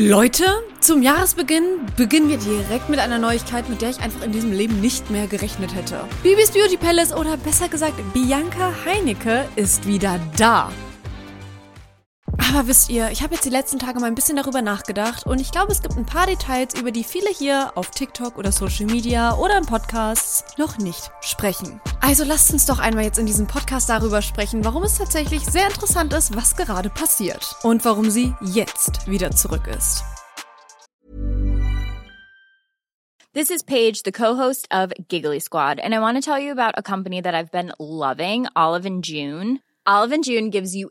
Leute, zum Jahresbeginn beginnen wir direkt mit einer Neuigkeit, mit der ich einfach in diesem Leben nicht mehr gerechnet hätte. Bibis Beauty Palace oder besser gesagt Bianca Heinecke ist wieder da. Aber wisst ihr, ich habe jetzt die letzten Tage mal ein bisschen darüber nachgedacht und ich glaube, es gibt ein paar Details, über die viele hier auf TikTok oder Social Media oder in Podcasts noch nicht sprechen. Also lasst uns doch einmal jetzt in diesem Podcast darüber sprechen, warum es tatsächlich sehr interessant ist, was gerade passiert und warum sie jetzt wieder zurück ist. This is Paige, the co-host of Giggly Squad, and I want to tell you about a company that I've been loving, Olive and June. Olive and June gives you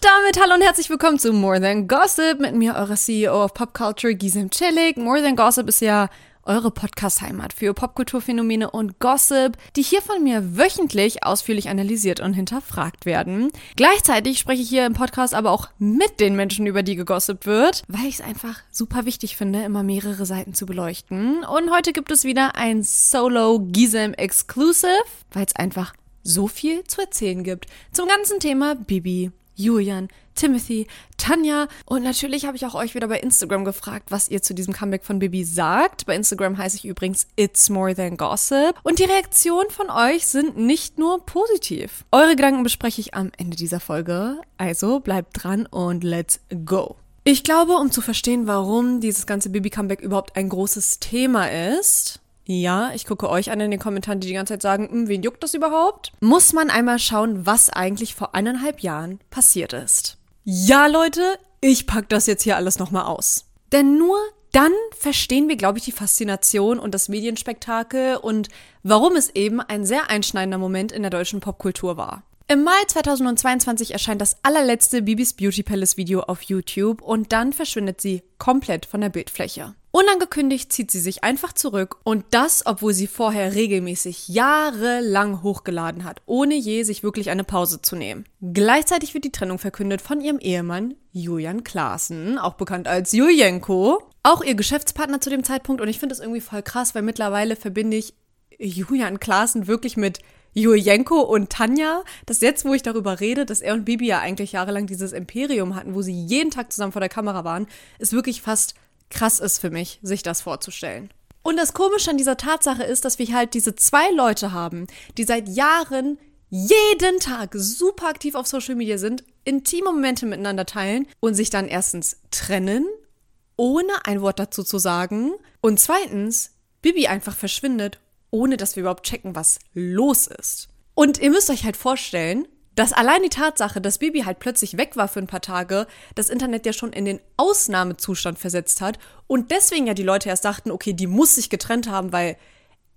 Damit hallo und herzlich willkommen zu More Than Gossip mit mir, eurer CEO of Pop Culture, Gisem Chillig. More Than Gossip ist ja eure Podcast-Heimat für Popkulturphänomene und Gossip, die hier von mir wöchentlich ausführlich analysiert und hinterfragt werden. Gleichzeitig spreche ich hier im Podcast aber auch mit den Menschen, über die gegossipt wird, weil ich es einfach super wichtig finde, immer mehrere Seiten zu beleuchten. Und heute gibt es wieder ein Solo Gisem Exclusive, weil es einfach so viel zu erzählen gibt zum ganzen Thema Bibi Julian, Timothy, Tanja und natürlich habe ich auch euch wieder bei Instagram gefragt, was ihr zu diesem Comeback von Bibi sagt. Bei Instagram heiße ich übrigens It's More Than Gossip und die Reaktionen von euch sind nicht nur positiv. Eure Gedanken bespreche ich am Ende dieser Folge, also bleibt dran und let's go. Ich glaube, um zu verstehen, warum dieses ganze Bibi-Comeback überhaupt ein großes Thema ist, ja, ich gucke euch an in den Kommentaren, die die ganze Zeit sagen, hm, wen juckt das überhaupt? Muss man einmal schauen, was eigentlich vor eineinhalb Jahren passiert ist. Ja, Leute, ich pack das jetzt hier alles nochmal aus. Denn nur dann verstehen wir, glaube ich, die Faszination und das Medienspektakel und warum es eben ein sehr einschneidender Moment in der deutschen Popkultur war. Im Mai 2022 erscheint das allerletzte Bibis Beauty Palace Video auf YouTube und dann verschwindet sie komplett von der Bildfläche. Unangekündigt zieht sie sich einfach zurück und das, obwohl sie vorher regelmäßig jahrelang hochgeladen hat, ohne je sich wirklich eine Pause zu nehmen. Gleichzeitig wird die Trennung verkündet von ihrem Ehemann Julian Klaassen, auch bekannt als Julienko. Auch ihr Geschäftspartner zu dem Zeitpunkt und ich finde das irgendwie voll krass, weil mittlerweile verbinde ich Julian Klaassen wirklich mit Julienko und Tanja, dass jetzt, wo ich darüber rede, dass er und Bibi ja eigentlich jahrelang dieses Imperium hatten, wo sie jeden Tag zusammen vor der Kamera waren, ist wirklich fast krass ist für mich, sich das vorzustellen. Und das Komische an dieser Tatsache ist, dass wir halt diese zwei Leute haben, die seit Jahren jeden Tag super aktiv auf Social Media sind, intime Momente miteinander teilen und sich dann erstens trennen, ohne ein Wort dazu zu sagen. Und zweitens, Bibi einfach verschwindet, ohne dass wir überhaupt checken, was los ist. Und ihr müsst euch halt vorstellen, dass allein die Tatsache, dass Bibi halt plötzlich weg war für ein paar Tage, das Internet ja schon in den Ausnahmezustand versetzt hat und deswegen ja die Leute erst dachten, okay, die muss sich getrennt haben, weil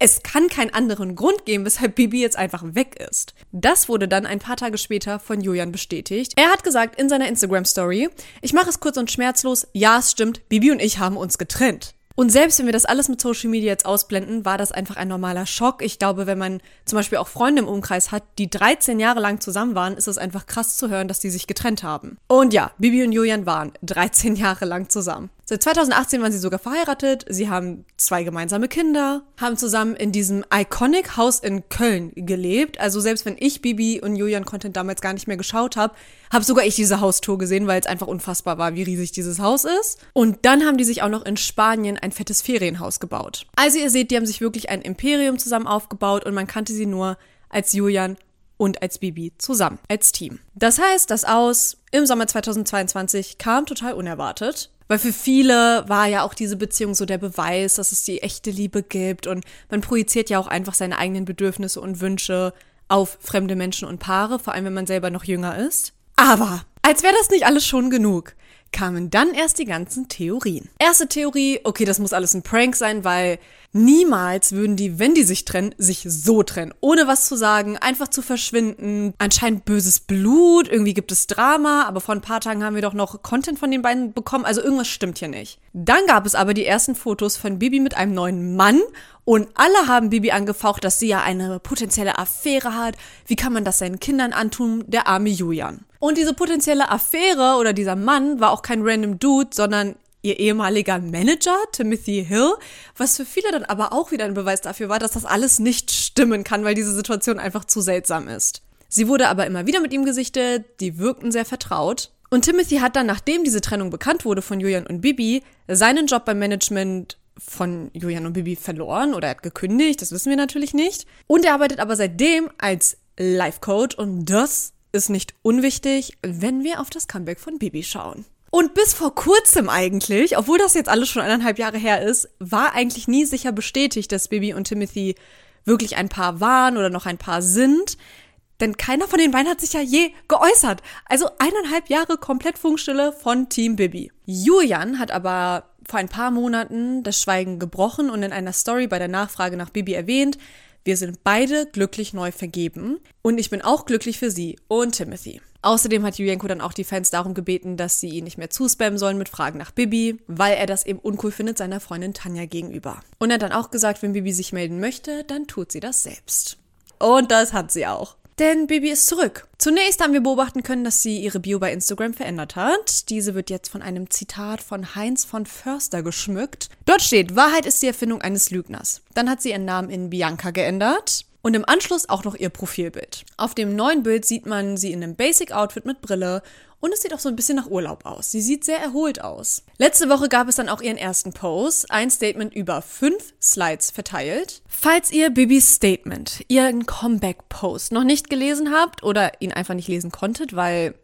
es kann keinen anderen Grund geben, weshalb Bibi jetzt einfach weg ist. Das wurde dann ein paar Tage später von Julian bestätigt. Er hat gesagt in seiner Instagram-Story, ich mache es kurz und schmerzlos, ja, es stimmt, Bibi und ich haben uns getrennt. Und selbst wenn wir das alles mit Social Media jetzt ausblenden, war das einfach ein normaler Schock. Ich glaube, wenn man zum Beispiel auch Freunde im Umkreis hat, die 13 Jahre lang zusammen waren, ist es einfach krass zu hören, dass die sich getrennt haben. Und ja, Bibi und Julian waren 13 Jahre lang zusammen. Seit 2018 waren sie sogar verheiratet, sie haben zwei gemeinsame Kinder, haben zusammen in diesem Iconic Haus in Köln gelebt. Also selbst wenn ich Bibi und Julian Content damals gar nicht mehr geschaut habe, habe sogar ich diese Haustour gesehen, weil es einfach unfassbar war, wie riesig dieses Haus ist. Und dann haben die sich auch noch in Spanien ein fettes Ferienhaus gebaut. Also ihr seht, die haben sich wirklich ein Imperium zusammen aufgebaut und man kannte sie nur als Julian und als Bibi zusammen, als Team. Das heißt, das Aus im Sommer 2022 kam total unerwartet. Weil für viele war ja auch diese Beziehung so der Beweis, dass es die echte Liebe gibt und man projiziert ja auch einfach seine eigenen Bedürfnisse und Wünsche auf fremde Menschen und Paare, vor allem wenn man selber noch jünger ist. Aber als wäre das nicht alles schon genug, kamen dann erst die ganzen Theorien. Erste Theorie, okay, das muss alles ein Prank sein, weil niemals würden die, wenn die sich trennen, sich so trennen, ohne was zu sagen, einfach zu verschwinden. Anscheinend böses Blut, irgendwie gibt es Drama, aber vor ein paar Tagen haben wir doch noch Content von den beiden bekommen, also irgendwas stimmt hier nicht. Dann gab es aber die ersten Fotos von Bibi mit einem neuen Mann und alle haben Bibi angefaucht, dass sie ja eine potenzielle Affäre hat. Wie kann man das seinen Kindern antun? Der arme Julian. Und diese potenzielle Affäre oder dieser Mann war auch kein random Dude, sondern ihr ehemaliger Manager, Timothy Hill, was für viele dann aber auch wieder ein Beweis dafür war, dass das alles nicht stimmen kann, weil diese Situation einfach zu seltsam ist. Sie wurde aber immer wieder mit ihm gesichtet, die wirkten sehr vertraut. Und Timothy hat dann, nachdem diese Trennung bekannt wurde von Julian und Bibi, seinen Job beim Management von Julian und Bibi verloren oder er hat gekündigt, das wissen wir natürlich nicht. Und er arbeitet aber seitdem als Life Coach und das ist nicht unwichtig, wenn wir auf das Comeback von Bibi schauen. Und bis vor kurzem eigentlich, obwohl das jetzt alles schon eineinhalb Jahre her ist, war eigentlich nie sicher bestätigt, dass Bibi und Timothy wirklich ein Paar waren oder noch ein Paar sind. Denn keiner von den beiden hat sich ja je geäußert. Also eineinhalb Jahre komplett Funkstille von Team Bibi. Julian hat aber vor ein paar Monaten das Schweigen gebrochen und in einer Story bei der Nachfrage nach Bibi erwähnt, wir sind beide glücklich neu vergeben und ich bin auch glücklich für sie und Timothy. Außerdem hat Julienko dann auch die Fans darum gebeten, dass sie ihn nicht mehr zuspammen sollen mit Fragen nach Bibi, weil er das eben uncool findet seiner Freundin Tanja gegenüber. Und er hat dann auch gesagt, wenn Bibi sich melden möchte, dann tut sie das selbst. Und das hat sie auch. Denn Bibi ist zurück. Zunächst haben wir beobachten können, dass sie ihre Bio bei Instagram verändert hat. Diese wird jetzt von einem Zitat von Heinz von Förster geschmückt. Dort steht, Wahrheit ist die Erfindung eines Lügners. Dann hat sie ihren Namen in Bianca geändert. Und im Anschluss auch noch ihr Profilbild. Auf dem neuen Bild sieht man sie in einem Basic-Outfit mit Brille und es sieht auch so ein bisschen nach Urlaub aus. Sie sieht sehr erholt aus. Letzte Woche gab es dann auch ihren ersten Post, ein Statement über fünf Slides verteilt. Falls ihr Bibis Statement, ihren Comeback-Post noch nicht gelesen habt oder ihn einfach nicht lesen konntet, weil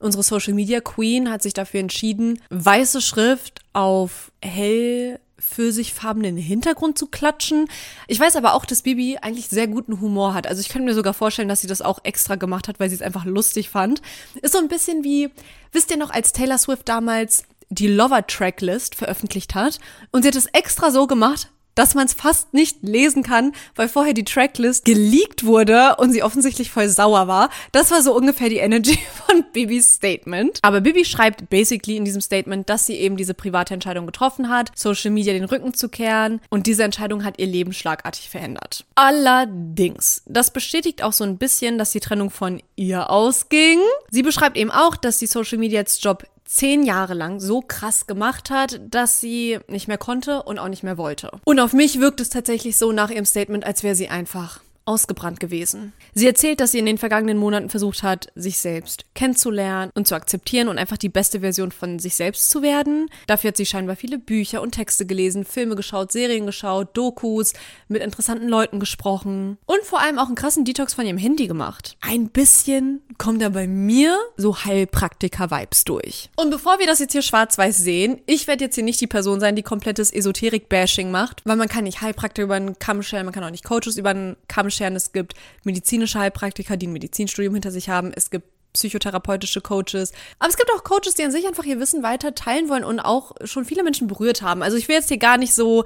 unsere Social Media Queen hat sich dafür entschieden, weiße Schrift auf hell pfirsichfarbenen Hintergrund zu klatschen. Ich weiß aber auch, dass Bibi eigentlich sehr guten Humor hat. Also ich könnte mir sogar vorstellen, dass sie das auch extra gemacht hat, weil sie es einfach lustig fand. Ist so ein bisschen wie, wisst ihr noch, als Taylor Swift damals die Lover Tracklist veröffentlicht hat und sie hat es extra so gemacht, dass man es fast nicht lesen kann, weil vorher die Tracklist geleakt wurde und sie offensichtlich voll sauer war. Das war so ungefähr die Energy von Bibis Statement. Aber Bibi schreibt basically in diesem Statement, dass sie eben diese private Entscheidung getroffen hat, Social Media den Rücken zu kehren und diese Entscheidung hat ihr Leben schlagartig verändert. Allerdings, das bestätigt auch so ein bisschen, dass die Trennung von ihr ausging. Sie beschreibt eben auch, dass die Social Media als Job zehn Jahre lang so krass gemacht hat, dass sie nicht mehr konnte und auch nicht mehr wollte. Und auf mich wirkt es tatsächlich so nach ihrem Statement, als wäre sie einfach ausgebrannt gewesen. Sie erzählt, dass sie in den vergangenen Monaten versucht hat, sich selbst kennenzulernen und zu akzeptieren und einfach die beste Version von sich selbst zu werden. Dafür hat sie scheinbar viele Bücher und Texte gelesen, Filme geschaut, Serien geschaut, Dokus, mit interessanten Leuten gesprochen und vor allem auch einen krassen Detox von ihrem Handy gemacht. Ein bisschen kommt da bei mir so Heilpraktiker-Vibes durch. Und bevor wir das jetzt hier schwarz-weiß sehen, ich werde jetzt hier nicht die Person sein, die komplettes Esoterik-Bashing macht, weil man kann nicht Heilpraktiker über einen Kamm stellen, man kann auch nicht Coaches über einen Kamm scheren. Es gibt medizinische Heilpraktiker, die ein Medizinstudium hinter sich haben. Es gibt psychotherapeutische Coaches. Aber es gibt auch Coaches, die an sich einfach ihr Wissen weiter teilen wollen und auch schon viele Menschen berührt haben. Also ich will jetzt hier gar nicht so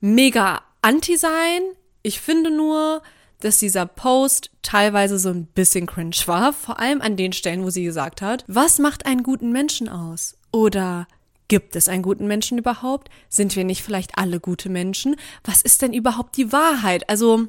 mega anti sein. Ich finde nur, dass dieser Post teilweise so ein bisschen cringe war. Vor allem an den Stellen, wo sie gesagt hat, was macht einen guten Menschen aus? Oder Gibt es einen guten Menschen überhaupt? Sind wir nicht vielleicht alle gute Menschen? Was ist denn überhaupt die Wahrheit? Also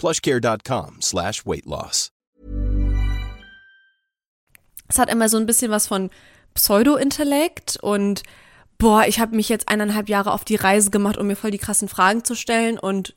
plushcare.com slash weight loss. Es hat immer so ein bisschen was von Pseudo-Intellekt und boah, ich habe mich jetzt eineinhalb Jahre auf die Reise gemacht, um mir voll die krassen Fragen zu stellen und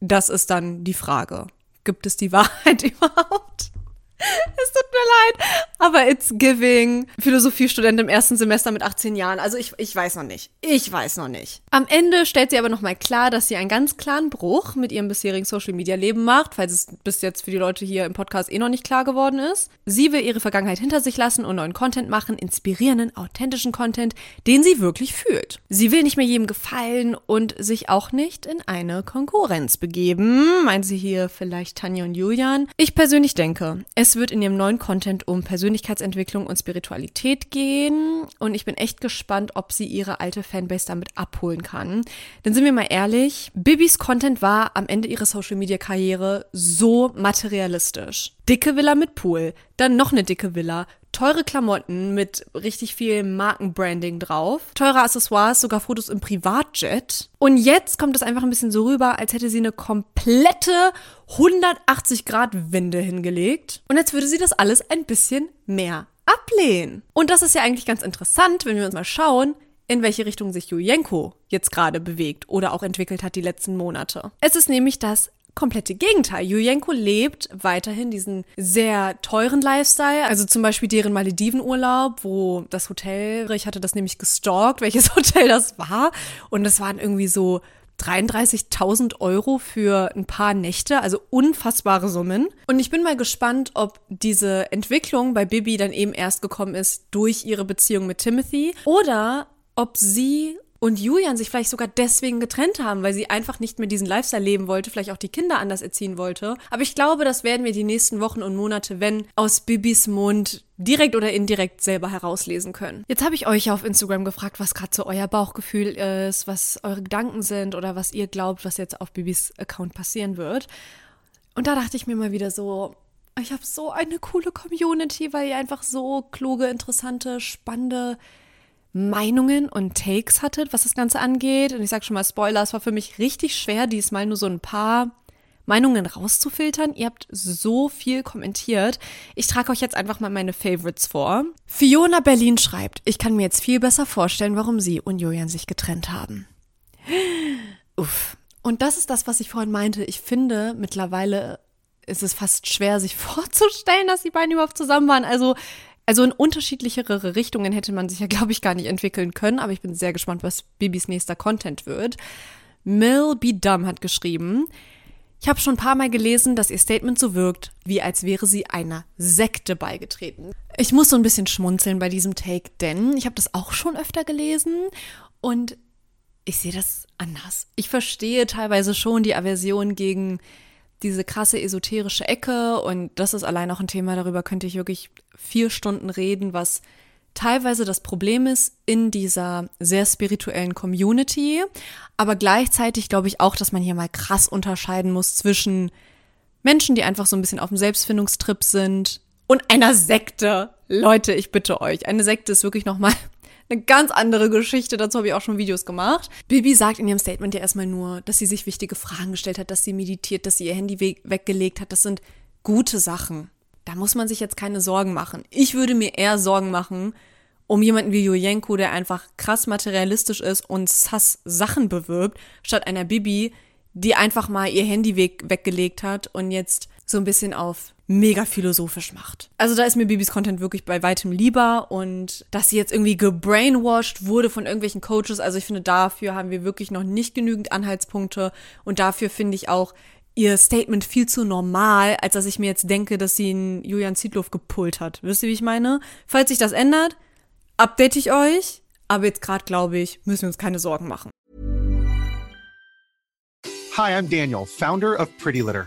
das ist dann die Frage. Gibt es die Wahrheit überhaupt? Es tut mir leid, Aber it's giving. Philosophiestudent im ersten Semester mit 18 Jahren. Also ich, ich weiß noch nicht. Ich weiß noch nicht. Am Ende stellt sie aber nochmal klar, dass sie einen ganz klaren Bruch mit ihrem bisherigen Social Media Leben macht, falls es bis jetzt für die Leute hier im Podcast eh noch nicht klar geworden ist. Sie will ihre Vergangenheit hinter sich lassen und neuen Content machen, inspirierenden, authentischen Content, den sie wirklich fühlt. Sie will nicht mehr jedem gefallen und sich auch nicht in eine Konkurrenz begeben. Meint sie hier vielleicht Tanja und Julian? Ich persönlich denke, es wird in ihrem neuen Content um Persönlichkeitsentwicklung und Spiritualität gehen und ich bin echt gespannt, ob sie ihre alte Fanbase damit abholen kann. Denn sind wir mal ehrlich, Bibis Content war am Ende ihrer Social Media Karriere so materialistisch. Dicke Villa mit Pool, dann noch eine dicke Villa, teure Klamotten mit richtig viel Markenbranding drauf, teure Accessoires, sogar Fotos im Privatjet. Und jetzt kommt es einfach ein bisschen so rüber, als hätte sie eine komplette 180 Grad Wende hingelegt. Und jetzt würde sie das alles ein bisschen mehr ablehnen. Und das ist ja eigentlich ganz interessant, wenn wir uns mal schauen, in welche Richtung sich Julienko jetzt gerade bewegt oder auch entwickelt hat die letzten Monate. Es ist nämlich das komplette Gegenteil. Julienko lebt weiterhin diesen sehr teuren Lifestyle, also zum Beispiel deren Maledivenurlaub, wo das Hotel, ich hatte das nämlich gestalkt, welches Hotel das war und es waren irgendwie so 33.000 Euro für ein paar Nächte, also unfassbare Summen. Und ich bin mal gespannt, ob diese Entwicklung bei Bibi dann eben erst gekommen ist durch ihre Beziehung mit Timothy oder ob sie und Julian sich vielleicht sogar deswegen getrennt haben, weil sie einfach nicht mehr diesen Lifestyle leben wollte, vielleicht auch die Kinder anders erziehen wollte. Aber ich glaube, das werden wir die nächsten Wochen und Monate, wenn aus Bibis Mund direkt oder indirekt selber herauslesen können. Jetzt habe ich euch auf Instagram gefragt, was gerade so euer Bauchgefühl ist, was eure Gedanken sind oder was ihr glaubt, was jetzt auf Bibis Account passieren wird. Und da dachte ich mir mal wieder so, ich habe so eine coole Community, weil ihr einfach so kluge, interessante, spannende Meinungen und Takes hattet, was das Ganze angeht. Und ich sage schon mal Spoiler, es war für mich richtig schwer, diesmal nur so ein paar Meinungen rauszufiltern. Ihr habt so viel kommentiert. Ich trage euch jetzt einfach mal meine Favorites vor. Fiona Berlin schreibt, ich kann mir jetzt viel besser vorstellen, warum sie und Julian sich getrennt haben. Uff. Und das ist das, was ich vorhin meinte. Ich finde, mittlerweile ist es fast schwer, sich vorzustellen, dass die beiden überhaupt zusammen waren. Also also in unterschiedlichere Richtungen hätte man sich ja, glaube ich, gar nicht entwickeln können, aber ich bin sehr gespannt, was Bibis nächster Content wird. Mill B. Dumb hat geschrieben, ich habe schon ein paar Mal gelesen, dass ihr Statement so wirkt, wie als wäre sie einer Sekte beigetreten. Ich muss so ein bisschen schmunzeln bei diesem Take, denn ich habe das auch schon öfter gelesen und ich sehe das anders. Ich verstehe teilweise schon die Aversion gegen diese krasse esoterische Ecke und das ist allein auch ein Thema, darüber könnte ich wirklich vier Stunden reden, was teilweise das Problem ist in dieser sehr spirituellen Community, aber gleichzeitig glaube ich auch, dass man hier mal krass unterscheiden muss zwischen Menschen, die einfach so ein bisschen auf dem Selbstfindungstrip sind und einer Sekte. Leute, ich bitte euch, eine Sekte ist wirklich noch mal eine ganz andere Geschichte, dazu habe ich auch schon Videos gemacht. Bibi sagt in ihrem Statement ja erstmal nur, dass sie sich wichtige Fragen gestellt hat, dass sie meditiert, dass sie ihr Handy we weggelegt hat. Das sind gute Sachen. Da muss man sich jetzt keine Sorgen machen. Ich würde mir eher Sorgen machen um jemanden wie Julienko, der einfach krass materialistisch ist und sass Sachen bewirbt, statt einer Bibi, die einfach mal ihr Handy weg weggelegt hat und jetzt so ein bisschen auf mega philosophisch macht. Also da ist mir Bibis Content wirklich bei weitem lieber und dass sie jetzt irgendwie gebrainwashed wurde von irgendwelchen Coaches, also ich finde, dafür haben wir wirklich noch nicht genügend Anhaltspunkte und dafür finde ich auch ihr Statement viel zu normal, als dass ich mir jetzt denke, dass sie einen Julian Zietlow gepult hat. Wisst ihr, wie ich meine? Falls sich das ändert, update ich euch, aber jetzt gerade glaube ich, müssen wir uns keine Sorgen machen. Hi, I'm Daniel, Founder of Pretty Litter.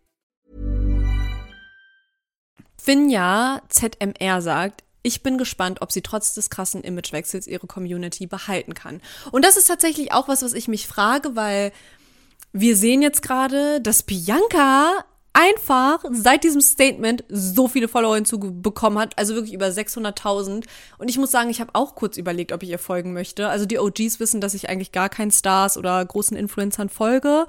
Finja ZMR sagt, ich bin gespannt, ob sie trotz des krassen Imagewechsels ihre Community behalten kann. Und das ist tatsächlich auch was, was ich mich frage, weil wir sehen jetzt gerade, dass Bianca einfach seit diesem Statement so viele Follower hinzubekommen hat, also wirklich über 600.000. Und ich muss sagen, ich habe auch kurz überlegt, ob ich ihr folgen möchte. Also die OGs wissen, dass ich eigentlich gar keinen Stars oder großen Influencern folge,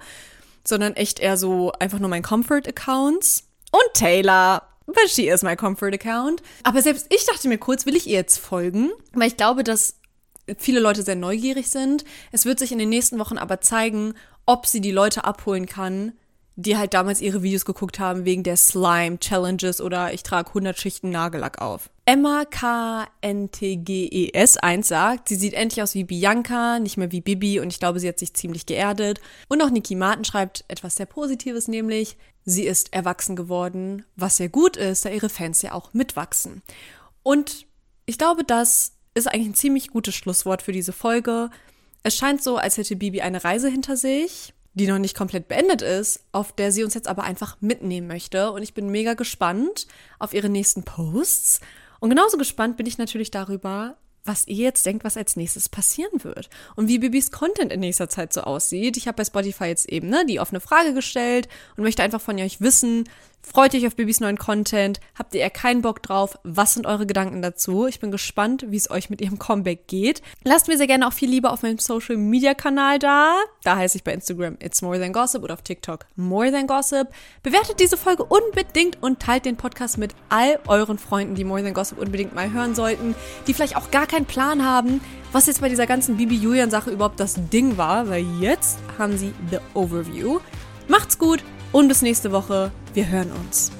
sondern echt eher so einfach nur meinen Comfort-Accounts. Und Taylor, weil she is my Comfort-Account. Aber selbst ich dachte mir kurz, will ich ihr jetzt folgen? Weil ich glaube, dass viele Leute sehr neugierig sind. Es wird sich in den nächsten Wochen aber zeigen, ob sie die Leute abholen kann, die halt damals ihre Videos geguckt haben wegen der Slime Challenges oder ich trage 100 Schichten Nagellack auf. Emma KNTGES 1 sagt, sie sieht endlich aus wie Bianca, nicht mehr wie Bibi und ich glaube, sie hat sich ziemlich geerdet. Und auch Niki Martin schreibt etwas sehr Positives, nämlich sie ist erwachsen geworden, was sehr gut ist, da ihre Fans ja auch mitwachsen. Und ich glaube, das ist eigentlich ein ziemlich gutes Schlusswort für diese Folge. Es scheint so, als hätte Bibi eine Reise hinter sich die noch nicht komplett beendet ist, auf der sie uns jetzt aber einfach mitnehmen möchte. Und ich bin mega gespannt auf ihre nächsten Posts. Und genauso gespannt bin ich natürlich darüber, was ihr jetzt denkt, was als nächstes passieren wird und wie Bibis Content in nächster Zeit so aussieht. Ich habe bei Spotify jetzt eben ne, die offene Frage gestellt und möchte einfach von euch wissen, Freut euch auf Bibis neuen Content? Habt ihr eher keinen Bock drauf? Was sind eure Gedanken dazu? Ich bin gespannt, wie es euch mit ihrem Comeback geht. Lasst mir sehr gerne auch viel Liebe auf meinem Social Media Kanal da. Da heiße ich bei Instagram It's More Than Gossip oder auf TikTok More Than Gossip. Bewertet diese Folge unbedingt und teilt den Podcast mit all euren Freunden, die More Than Gossip unbedingt mal hören sollten, die vielleicht auch gar keinen Plan haben, was jetzt bei dieser ganzen Bibi Julian Sache überhaupt das Ding war, weil jetzt haben sie The Overview. Macht's gut! Und bis nächste Woche. Wir hören uns.